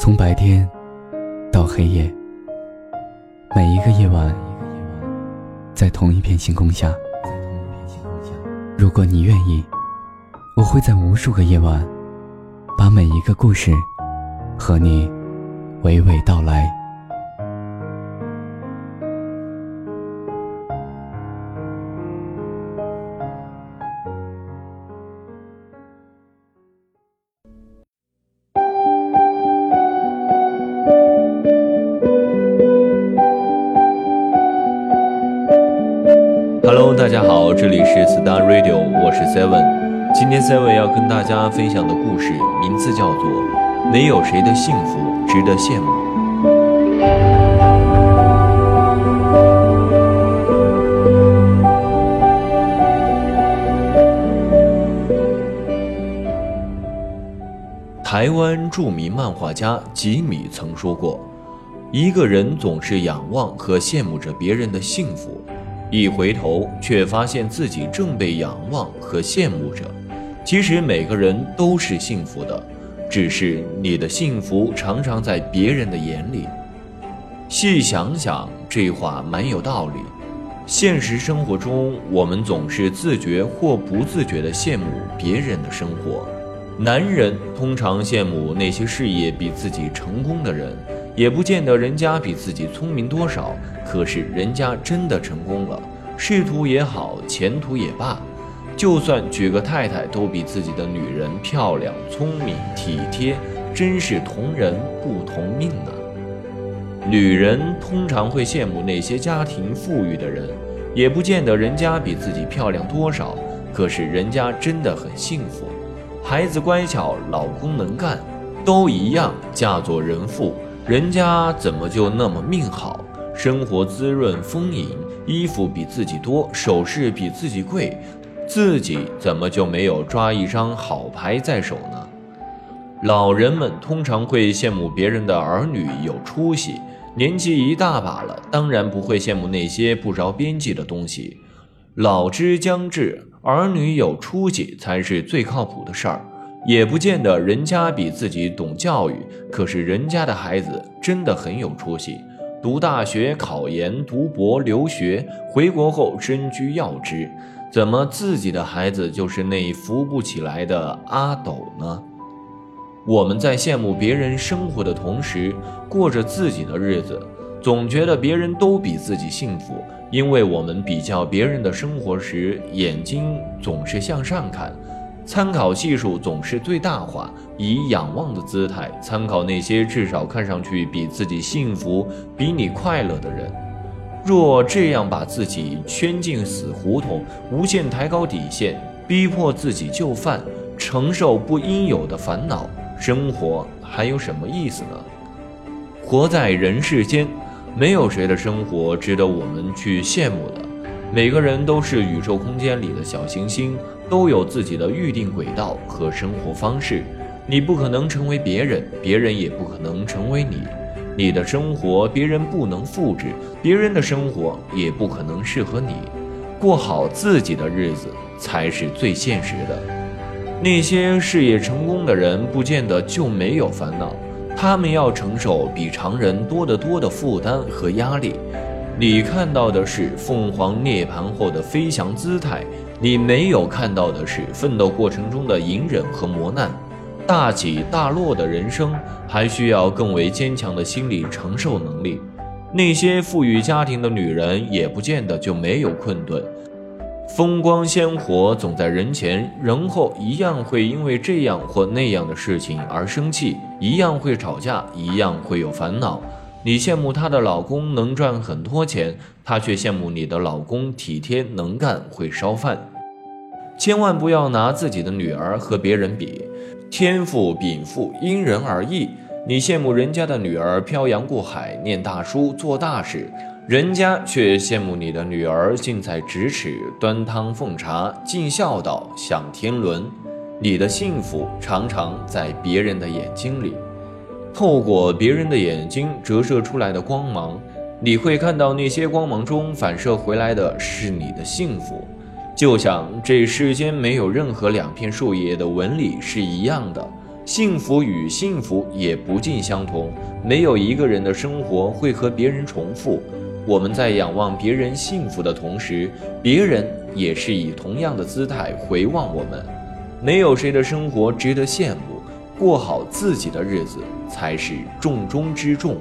从白天到黑夜，每一个夜晚，在同一片星空下。如果你愿意，我会在无数个夜晚，把每一个故事和你娓娓道来。Hello，大家好，这里是 Star Radio，我是 Seven。今天 Seven 要跟大家分享的故事名字叫做《没有谁的幸福值得羡慕》。台湾著名漫画家吉米曾说过：“一个人总是仰望和羡慕着别人的幸福。”一回头，却发现自己正被仰望和羡慕着。其实每个人都是幸福的，只是你的幸福常常在别人的眼里。细想想，这话蛮有道理。现实生活中，我们总是自觉或不自觉地羡慕别人的生活。男人通常羡慕那些事业比自己成功的人。也不见得人家比自己聪明多少，可是人家真的成功了，仕途也好，前途也罢，就算娶个太太都比自己的女人漂亮、聪明、体贴，真是同人不同命啊。女人通常会羡慕那些家庭富裕的人，也不见得人家比自己漂亮多少，可是人家真的很幸福，孩子乖巧，老公能干，都一样嫁作人妇。人家怎么就那么命好，生活滋润丰盈，衣服比自己多，首饰比自己贵，自己怎么就没有抓一张好牌在手呢？老人们通常会羡慕别人的儿女有出息，年纪一大把了，当然不会羡慕那些不着边际的东西。老之将至，儿女有出息才是最靠谱的事儿。也不见得人家比自己懂教育，可是人家的孩子真的很有出息，读大学、考研、读博、留学，回国后身居要职，怎么自己的孩子就是那扶不起来的阿斗呢？我们在羡慕别人生活的同时，过着自己的日子，总觉得别人都比自己幸福，因为我们比较别人的生活时，眼睛总是向上看。参考系数总是最大化，以仰望的姿态参考那些至少看上去比自己幸福、比你快乐的人。若这样把自己圈进死胡同，无限抬高底线，逼迫自己就范，承受不应有的烦恼，生活还有什么意思呢？活在人世间，没有谁的生活值得我们去羡慕的。每个人都是宇宙空间里的小行星。都有自己的预定轨道和生活方式，你不可能成为别人，别人也不可能成为你。你的生活别人不能复制，别人的生活也不可能适合你。过好自己的日子才是最现实的。那些事业成功的人不见得就没有烦恼，他们要承受比常人多得多的负担和压力。你看到的是凤凰涅槃后的飞翔姿态。你没有看到的是奋斗过程中的隐忍和磨难，大起大落的人生还需要更为坚强的心理承受能力。那些富裕家庭的女人也不见得就没有困顿，风光鲜活总在人前，人后一样会因为这样或那样的事情而生气，一样会吵架，一样会有烦恼。你羡慕她的老公能赚很多钱，她却羡慕你的老公体贴能干，会烧饭。千万不要拿自己的女儿和别人比，天赋禀赋因人而异。你羡慕人家的女儿漂洋过海念大书做大事，人家却羡慕你的女儿近在咫尺端汤奉茶尽孝道享天伦。你的幸福常常在别人的眼睛里，透过别人的眼睛折射出来的光芒，你会看到那些光芒中反射回来的是你的幸福。就像这世间没有任何两片树叶的纹理是一样的，幸福与幸福也不尽相同，没有一个人的生活会和别人重复。我们在仰望别人幸福的同时，别人也是以同样的姿态回望我们。没有谁的生活值得羡慕，过好自己的日子才是重中之重。